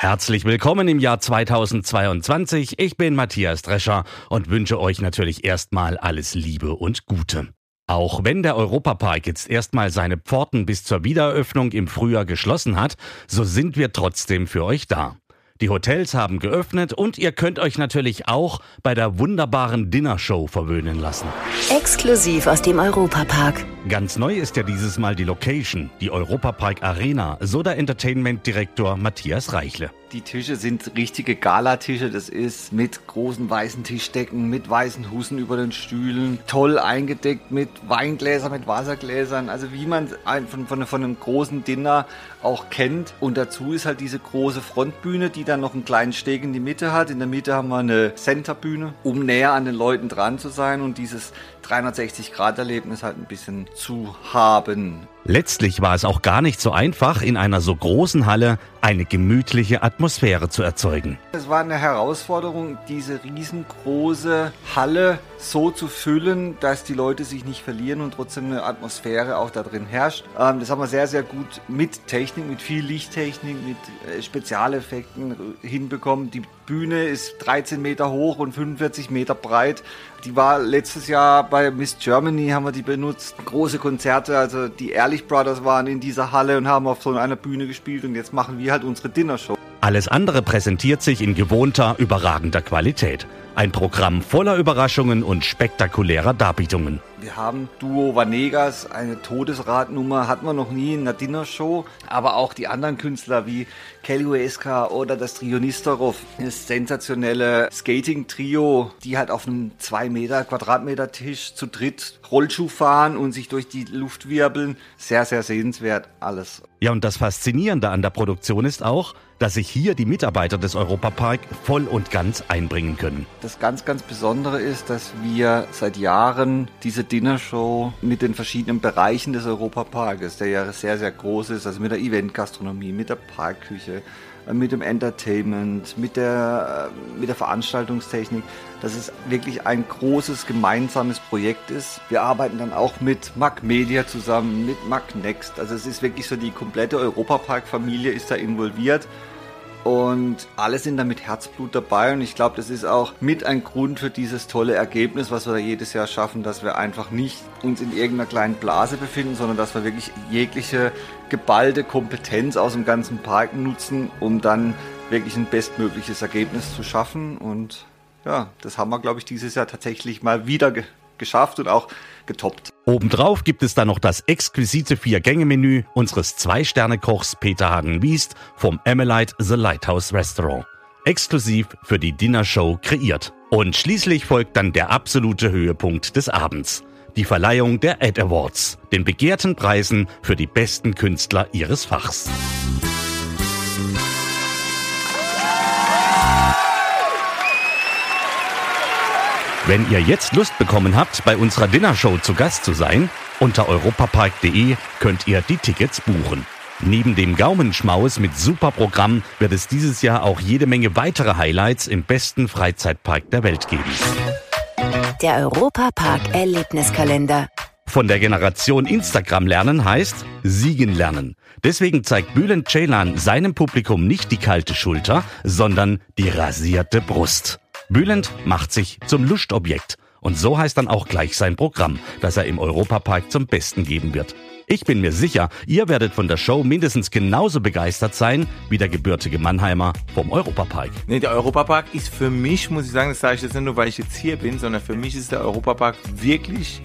Herzlich willkommen im Jahr 2022. Ich bin Matthias Drescher und wünsche euch natürlich erstmal alles Liebe und Gute. Auch wenn der Europapark jetzt erstmal seine Pforten bis zur Wiedereröffnung im Frühjahr geschlossen hat, so sind wir trotzdem für euch da. Die Hotels haben geöffnet und ihr könnt euch natürlich auch bei der wunderbaren Dinnershow verwöhnen lassen. Exklusiv aus dem Europapark. Ganz neu ist ja dieses Mal die Location, die Europapark Arena, so der Entertainment-Direktor Matthias Reichle. Die Tische sind richtige Galatische. Das ist mit großen weißen Tischdecken, mit weißen Hussen über den Stühlen, toll eingedeckt mit Weingläsern, mit Wassergläsern. Also wie man von, von, von einem großen Dinner auch kennt. Und dazu ist halt diese große Frontbühne, die dann noch einen kleinen Steg in die Mitte hat. In der Mitte haben wir eine Centerbühne, um näher an den Leuten dran zu sein und dieses 360-Grad-Erlebnis halt ein bisschen zu haben. Letztlich war es auch gar nicht so einfach, in einer so großen Halle eine gemütliche Atmosphäre zu erzeugen. Es war eine Herausforderung, diese riesengroße Halle so zu füllen, dass die Leute sich nicht verlieren und trotzdem eine Atmosphäre auch da drin herrscht. Ähm, das haben wir sehr, sehr gut mit Technik, mit viel Lichttechnik, mit äh, Spezialeffekten hinbekommen. Die Bühne ist 13 Meter hoch und 45 Meter breit. Die war letztes Jahr bei Miss Germany, haben wir die benutzt. Große Konzerte, also die Ehrlich Brothers waren in dieser Halle und haben auf so einer Bühne gespielt und jetzt machen wir halt unsere Dinnershow. Alles andere präsentiert sich in gewohnter, überragender Qualität. Ein Programm voller Überraschungen und spektakulärer Darbietungen. Wir haben Duo Vanegas, eine Todesradnummer, hatten wir noch nie in einer Dinnershow. Aber auch die anderen Künstler wie Kelly Ueska oder das Trio Nistorov, das sensationelle Skating-Trio, die halt auf einem 2 Meter Quadratmeter Tisch zu dritt Rollschuh fahren und sich durch die Luft wirbeln. Sehr, sehr sehenswert alles. Ja, und das Faszinierende an der Produktion ist auch, dass sich hier die Mitarbeiter des Europapark voll und ganz einbringen können. Das ganz, ganz Besondere ist, dass wir seit Jahren diese Dinnershow mit den verschiedenen Bereichen des Europaparkes, der ja sehr, sehr groß ist, also mit der Eventgastronomie, mit der Parkküche, äh, mit dem Entertainment, mit der, äh, mit der Veranstaltungstechnik, dass es wirklich ein großes gemeinsames Projekt ist. Wir arbeiten dann auch mit Mac Media zusammen, mit Mac Next. Also es ist wirklich so die komplette Europapark-Familie ist da involviert. Und alle sind da mit Herzblut dabei und ich glaube, das ist auch mit ein Grund für dieses tolle Ergebnis, was wir da jedes Jahr schaffen, dass wir einfach nicht uns in irgendeiner kleinen Blase befinden, sondern dass wir wirklich jegliche geballte Kompetenz aus dem ganzen Park nutzen, um dann wirklich ein bestmögliches Ergebnis zu schaffen. Und ja, das haben wir, glaube ich, dieses Jahr tatsächlich mal wieder ge geschafft und auch getoppt. Obendrauf gibt es dann noch das exquisite Vier-Gänge-Menü unseres Zwei-Sterne-Kochs Peter Hagen-Wiest vom Emelite The Lighthouse Restaurant. Exklusiv für die Dinnershow kreiert. Und schließlich folgt dann der absolute Höhepunkt des Abends. Die Verleihung der Ad Awards, den begehrten Preisen für die besten Künstler ihres Fachs. Wenn ihr jetzt Lust bekommen habt, bei unserer Dinnershow zu Gast zu sein, unter europapark.de könnt ihr die Tickets buchen. Neben dem Gaumenschmaus mit super Programm wird es dieses Jahr auch jede Menge weitere Highlights im besten Freizeitpark der Welt geben. Der Europapark Erlebniskalender. Von der Generation Instagram lernen heißt Siegen lernen. Deswegen zeigt Bülent Ceylan seinem Publikum nicht die kalte Schulter, sondern die rasierte Brust. Bülent macht sich zum Lustobjekt. Und so heißt dann auch gleich sein Programm, das er im Europapark zum Besten geben wird. Ich bin mir sicher, ihr werdet von der Show mindestens genauso begeistert sein wie der gebürtige Mannheimer vom Europapark. Nee, der Europapark ist für mich, muss ich sagen, das sage ich jetzt nicht nur, weil ich jetzt hier bin, sondern für mich ist der Europapark wirklich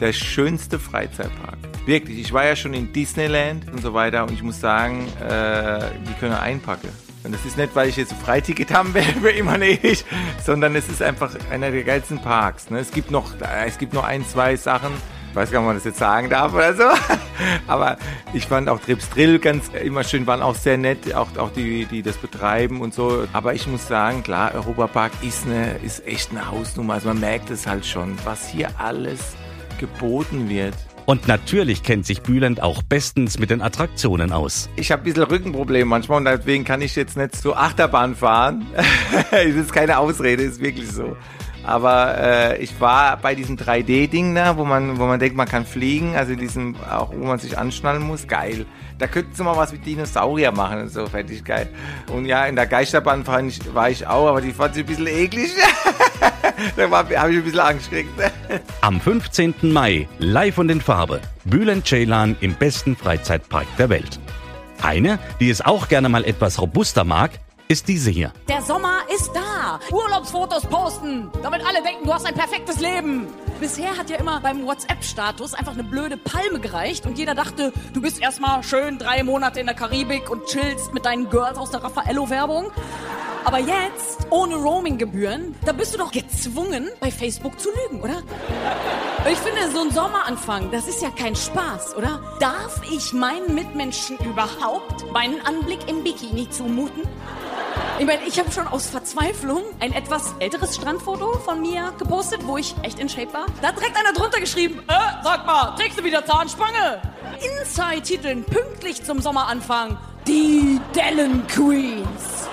der schönste Freizeitpark. Wirklich, ich war ja schon in Disneyland und so weiter und ich muss sagen, äh, die können einpacken. Und das ist nicht, weil ich jetzt ein Freiticket haben will für immer und ewig, sondern es ist einfach einer der geilsten Parks. Ne? Es, gibt noch, es gibt noch ein, zwei Sachen, Ich weiß gar nicht, ob man das jetzt sagen darf oder so. Aber ich fand auch Trips Drill ganz immer schön, waren auch sehr nett, auch, auch die, die das betreiben und so. Aber ich muss sagen, klar, Europapark ist, eine, ist echt eine Hausnummer. Also man merkt es halt schon, was hier alles geboten wird. Und natürlich kennt sich Bülent auch bestens mit den Attraktionen aus. Ich habe ein bisschen Rückenprobleme manchmal und deswegen kann ich jetzt nicht so Achterbahn fahren. das ist keine Ausrede, ist wirklich so. Aber äh, ich war bei diesem 3D-Ding da, wo man, wo man denkt, man kann fliegen, also diesem, auch wo man sich anschnallen muss, geil. Da könnten sie mal was mit Dinosaurier machen und so, fände ich geil. Und ja, in der Geisterbahn war ich auch, aber die fand ich ein bisschen eklig. da habe ich ein bisschen Angst gekriegt. Am 15. Mai, live und in Farbe, Bülent Ceylan im besten Freizeitpark der Welt. Eine, die es auch gerne mal etwas robuster mag, ist diese hier. Der Sommer ist da. Urlaubsfotos posten, damit alle denken, du hast ein perfektes Leben. Bisher hat ja immer beim WhatsApp-Status einfach eine blöde Palme gereicht und jeder dachte, du bist erstmal schön drei Monate in der Karibik und chillst mit deinen Girls aus der Raffaello-Werbung. Aber jetzt, ohne Roaming-Gebühren, da bist du doch gezwungen, bei Facebook zu lügen, oder? Ich finde, so ein Sommeranfang, das ist ja kein Spaß, oder? Darf ich meinen Mitmenschen überhaupt meinen Anblick im Bikini zumuten? Ich meine, ich habe schon aus Verzweiflung ein etwas älteres Strandfoto von mir gepostet, wo ich echt in Shape war. Da hat direkt einer drunter geschrieben, äh, sag mal, trägst du wieder Zahnspange? Inside-Titeln pünktlich zum Sommeranfang. Die Dellen Queens.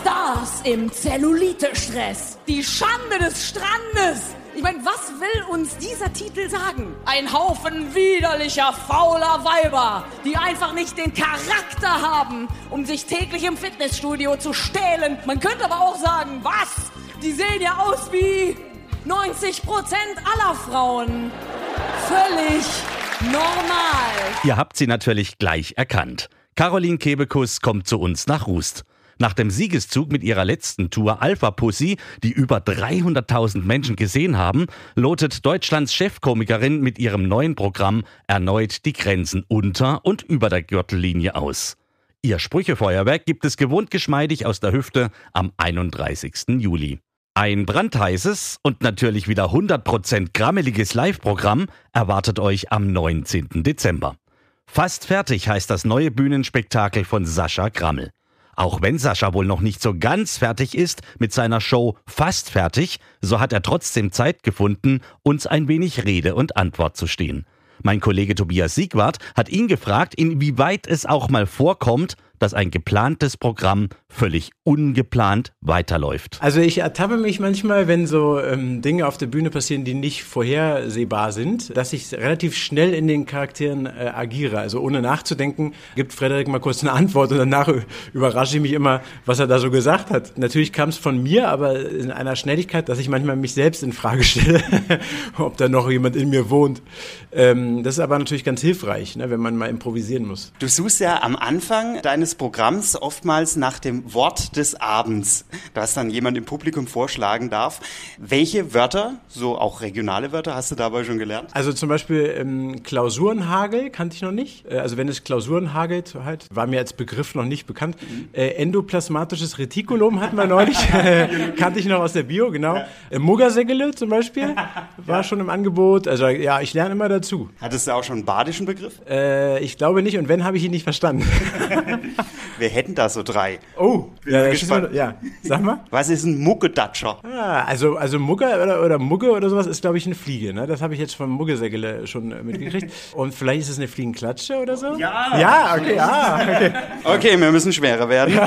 Stars im Zellulite-Stress. Die Schande des Strandes. Ich meine, was will uns dieser Titel sagen? Ein Haufen widerlicher, fauler Weiber, die einfach nicht den Charakter haben, um sich täglich im Fitnessstudio zu stählen. Man könnte aber auch sagen, was? Die sehen ja aus wie 90 Prozent aller Frauen. Völlig normal. Ihr habt sie natürlich gleich erkannt. Caroline Kebekus kommt zu uns nach Rust. Nach dem Siegeszug mit ihrer letzten Tour Alpha Pussy, die über 300.000 Menschen gesehen haben, lotet Deutschlands Chefkomikerin mit ihrem neuen Programm erneut die Grenzen unter und über der Gürtellinie aus. Ihr Sprüchefeuerwerk gibt es gewohnt geschmeidig aus der Hüfte am 31. Juli. Ein brandheißes und natürlich wieder 100% grammeliges Live-Programm erwartet euch am 19. Dezember. Fast fertig heißt das neue Bühnenspektakel von Sascha Grammel. Auch wenn Sascha wohl noch nicht so ganz fertig ist mit seiner Show Fast fertig, so hat er trotzdem Zeit gefunden, uns ein wenig Rede und Antwort zu stehen. Mein Kollege Tobias Siegwart hat ihn gefragt, inwieweit es auch mal vorkommt, dass ein geplantes Programm völlig ungeplant weiterläuft. Also ich ertappe mich manchmal, wenn so ähm, Dinge auf der Bühne passieren, die nicht vorhersehbar sind, dass ich relativ schnell in den Charakteren äh, agiere. Also ohne nachzudenken, gibt Frederik mal kurz eine Antwort und danach überrasche ich mich immer, was er da so gesagt hat. Natürlich kam es von mir, aber in einer Schnelligkeit, dass ich manchmal mich selbst in Frage stelle, ob da noch jemand in mir wohnt. Ähm, das ist aber natürlich ganz hilfreich, ne, wenn man mal improvisieren muss. Du suchst ja am Anfang deines des Programms oftmals nach dem Wort des Abends, das dann jemand im Publikum vorschlagen darf. Welche Wörter, so auch regionale Wörter, hast du dabei schon gelernt? Also zum Beispiel ähm, Klausurenhagel kannte ich noch nicht. Äh, also wenn es Klausuren hagelt, halt, war mir als Begriff noch nicht bekannt. Äh, endoplasmatisches Retikulum hatten wir neulich, kannte ich noch aus der Bio, genau. Äh, Muggersegele zum Beispiel war ja. schon im Angebot. Also ja, ich lerne immer dazu. Hattest du auch schon einen badischen Begriff? Äh, ich glaube nicht und wenn, habe ich ihn nicht verstanden. Wir hätten da so drei. Oh, ja, gespannt. ja, sag mal. Was ist ein Muggedatscher? Ah, also, also Mugge oder, oder Mugge oder sowas ist, glaube ich, eine Fliege. Ne? Das habe ich jetzt vom Muggesägele schon äh, mitgekriegt. Und vielleicht ist es eine Fliegenklatsche oder so? Ja. Ja, okay, ah, okay. Okay, wir müssen schwerer werden. Ja.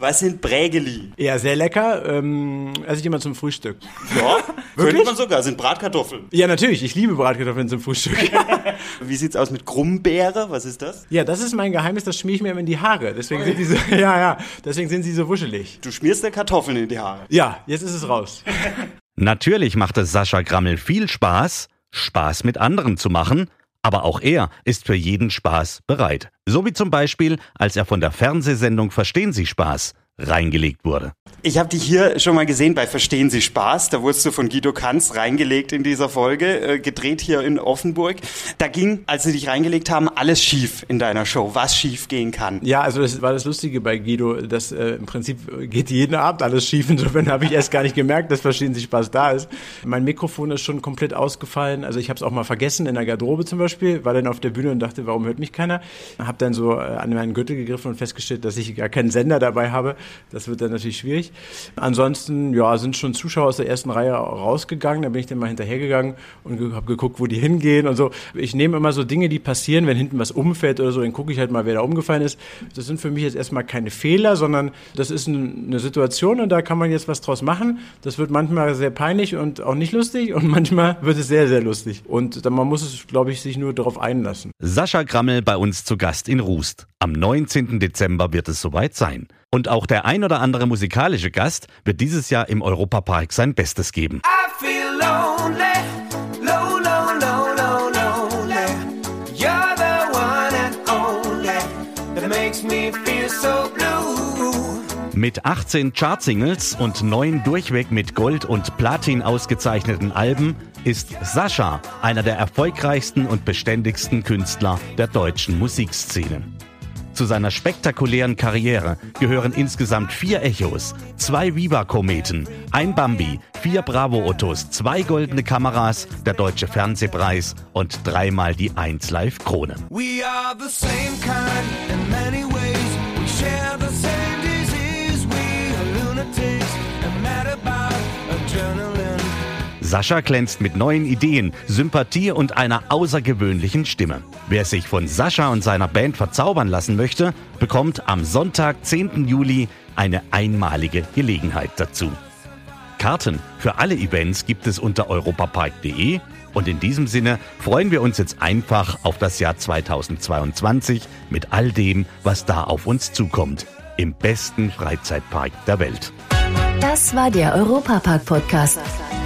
Was sind Prägeli? Ja, sehr lecker. Ähm, esse ich immer zum Frühstück. Ja, könnte man sogar. Sind Bratkartoffeln. Ja, natürlich. Ich liebe Bratkartoffeln zum Frühstück. Wie sieht's aus mit Krummbeere? Was ist das? Ja, das ist mein Geheimnis. Das schmier ich mir immer in die Haare. Deswegen sind die so, ja, ja. Deswegen sind sie so wuschelig. Du schmierst dir Kartoffeln in die Haare. Ja, jetzt ist es raus. Natürlich macht es Sascha Grammel viel Spaß, Spaß mit anderen zu machen, aber auch er ist für jeden Spaß bereit. So wie zum Beispiel, als er von der Fernsehsendung Verstehen Sie Spaß reingelegt wurde. Ich habe dich hier schon mal gesehen bei Verstehen Sie Spaß. Da wurdest du von Guido Kanz reingelegt in dieser Folge, äh, gedreht hier in Offenburg. Da ging, als sie dich reingelegt haben, alles schief in deiner Show, was schief gehen kann. Ja, also das war das Lustige bei Guido, dass äh, im Prinzip geht jeden Abend alles schief. Insofern habe ich erst gar nicht gemerkt, dass Verstehen Sie Spaß da ist. Mein Mikrofon ist schon komplett ausgefallen. Also ich habe es auch mal vergessen in der Garderobe zum Beispiel, war dann auf der Bühne und dachte, warum hört mich keiner? Habe dann so äh, an meinen Gürtel gegriffen und festgestellt, dass ich gar keinen Sender dabei habe. Das wird dann natürlich schwierig. Ansonsten, ja, sind schon Zuschauer aus der ersten Reihe rausgegangen. Da bin ich dann mal hinterhergegangen und habe geguckt, wo die hingehen und so. Ich nehme immer so Dinge, die passieren, wenn hinten was umfällt oder so, dann gucke ich halt mal, wer da umgefallen ist. Das sind für mich jetzt erstmal keine Fehler, sondern das ist eine Situation und da kann man jetzt was draus machen. Das wird manchmal sehr peinlich und auch nicht lustig und manchmal wird es sehr, sehr lustig. Und dann, man muss es, glaube ich, sich nur darauf einlassen. Sascha Grammel bei uns zu Gast in Rust. Am 19. Dezember wird es soweit sein. Und auch der ein oder andere musikalische Gast wird dieses Jahr im Europapark sein Bestes geben. Mit 18 Chartsingles und neun durchweg mit Gold und Platin ausgezeichneten Alben ist Sascha einer der erfolgreichsten und beständigsten Künstler der deutschen Musikszene. Zu seiner spektakulären Karriere gehören insgesamt vier Echos, zwei Viva-Kometen, ein Bambi, vier Bravo-Ottos, zwei goldene Kameras, der Deutsche Fernsehpreis und dreimal die 1 Live Krone. We Sascha glänzt mit neuen Ideen, Sympathie und einer außergewöhnlichen Stimme. Wer sich von Sascha und seiner Band verzaubern lassen möchte, bekommt am Sonntag, 10. Juli, eine einmalige Gelegenheit dazu. Karten für alle Events gibt es unter europapark.de und in diesem Sinne freuen wir uns jetzt einfach auf das Jahr 2022 mit all dem, was da auf uns zukommt. Im besten Freizeitpark der Welt. Das war der Europapark-Podcast.